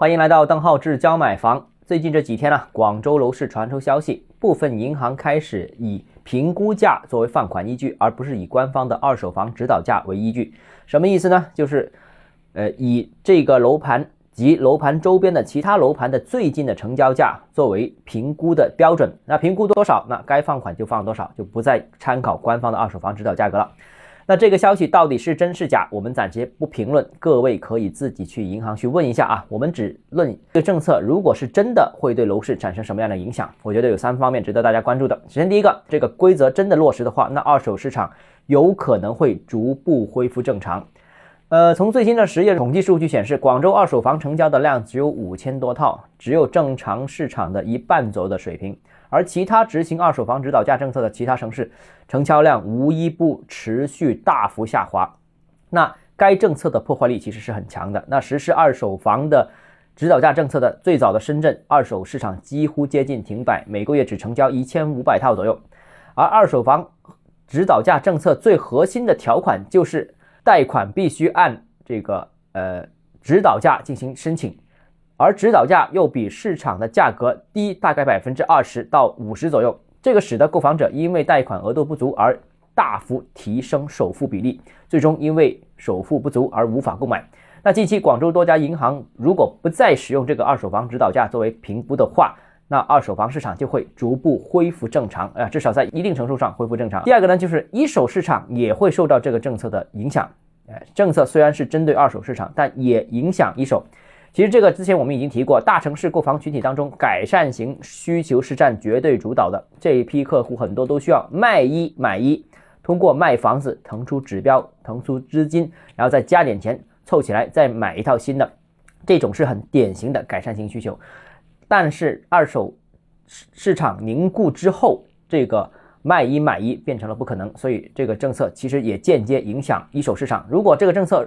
欢迎来到邓浩志教买房。最近这几天呢，广州楼市传出消息，部分银行开始以评估价作为放款依据，而不是以官方的二手房指导价为依据。什么意思呢？就是，呃，以这个楼盘及楼盘周边的其他楼盘的最近的成交价作为评估的标准。那评估多少，那该放款就放多少，就不再参考官方的二手房指导价格了。那这个消息到底是真是假？我们暂且不评论，各位可以自己去银行去问一下啊。我们只论这个政策，如果是真的，会对楼市产生什么样的影响？我觉得有三方面值得大家关注的。首先，第一个，这个规则真的落实的话，那二手市场有可能会逐步恢复正常。呃，从最新的十月统计数据显示，广州二手房成交的量只有五千多套，只有正常市场的一半左右的水平。而其他执行二手房指导价政策的其他城市，成交量无一不持续大幅下滑。那该政策的破坏力其实是很强的。那实施二手房的指导价政策的最早的深圳，二手市场几乎接近停摆，每个月只成交一千五百套左右。而二手房指导价政策最核心的条款就是贷款必须按这个呃指导价进行申请。而指导价又比市场的价格低大概百分之二十到五十左右，这个使得购房者因为贷款额度不足而大幅提升首付比例，最终因为首付不足而无法购买。那近期广州多家银行如果不再使用这个二手房指导价作为评估的话，那二手房市场就会逐步恢复正常，啊，至少在一定程度上恢复正常。第二个呢，就是一手市场也会受到这个政策的影响，哎，政策虽然是针对二手市场，但也影响一手。其实这个之前我们已经提过，大城市购房群体当中，改善型需求是占绝对主导的。这一批客户很多都需要卖一买一，通过卖房子腾出指标、腾出资金，然后再加点钱凑起来再买一套新的，这种是很典型的改善型需求。但是二手市市场凝固之后，这个卖一买一变成了不可能，所以这个政策其实也间接影响一手市场。如果这个政策，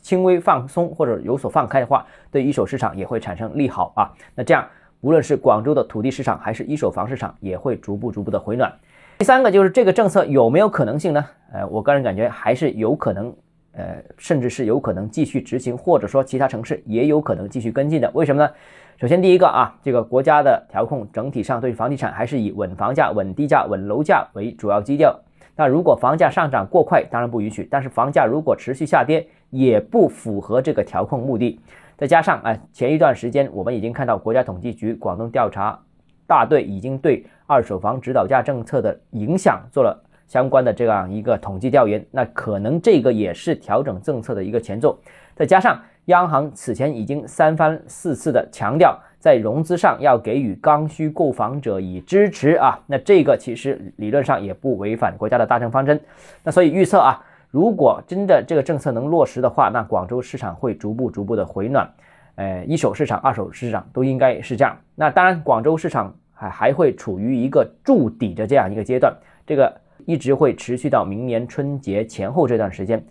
轻微放松或者有所放开的话，对一手市场也会产生利好啊。那这样，无论是广州的土地市场还是一手房市场，也会逐步逐步的回暖。第三个就是这个政策有没有可能性呢？呃，我个人感觉还是有可能，呃，甚至是有可能继续执行，或者说其他城市也有可能继续跟进的。为什么呢？首先第一个啊，这个国家的调控整体上对房地产还是以稳房价、稳地价、稳楼价为主要基调。那如果房价上涨过快，当然不允许；但是房价如果持续下跌，也不符合这个调控目的。再加上，哎，前一段时间我们已经看到国家统计局广东调查大队已经对二手房指导价政策的影响做了相关的这样一个统计调研，那可能这个也是调整政策的一个前奏。再加上央行此前已经三番四次的强调。在融资上要给予刚需购房者以支持啊，那这个其实理论上也不违反国家的大政方针。那所以预测啊，如果真的这个政策能落实的话，那广州市场会逐步逐步的回暖。呃，一手市场、二手市场都应该是这样。那当然，广州市场还还会处于一个筑底的这样一个阶段，这个一直会持续到明年春节前后这段时间。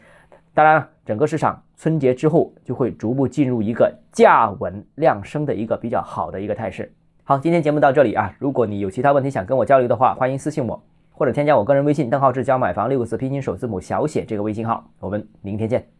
当然了，整个市场春节之后就会逐步进入一个价稳量升的一个比较好的一个态势。好，今天节目到这里啊，如果你有其他问题想跟我交流的话，欢迎私信我，或者添加我个人微信邓浩志教买房六个字拼音首字母小写这个微信号，我们明天见。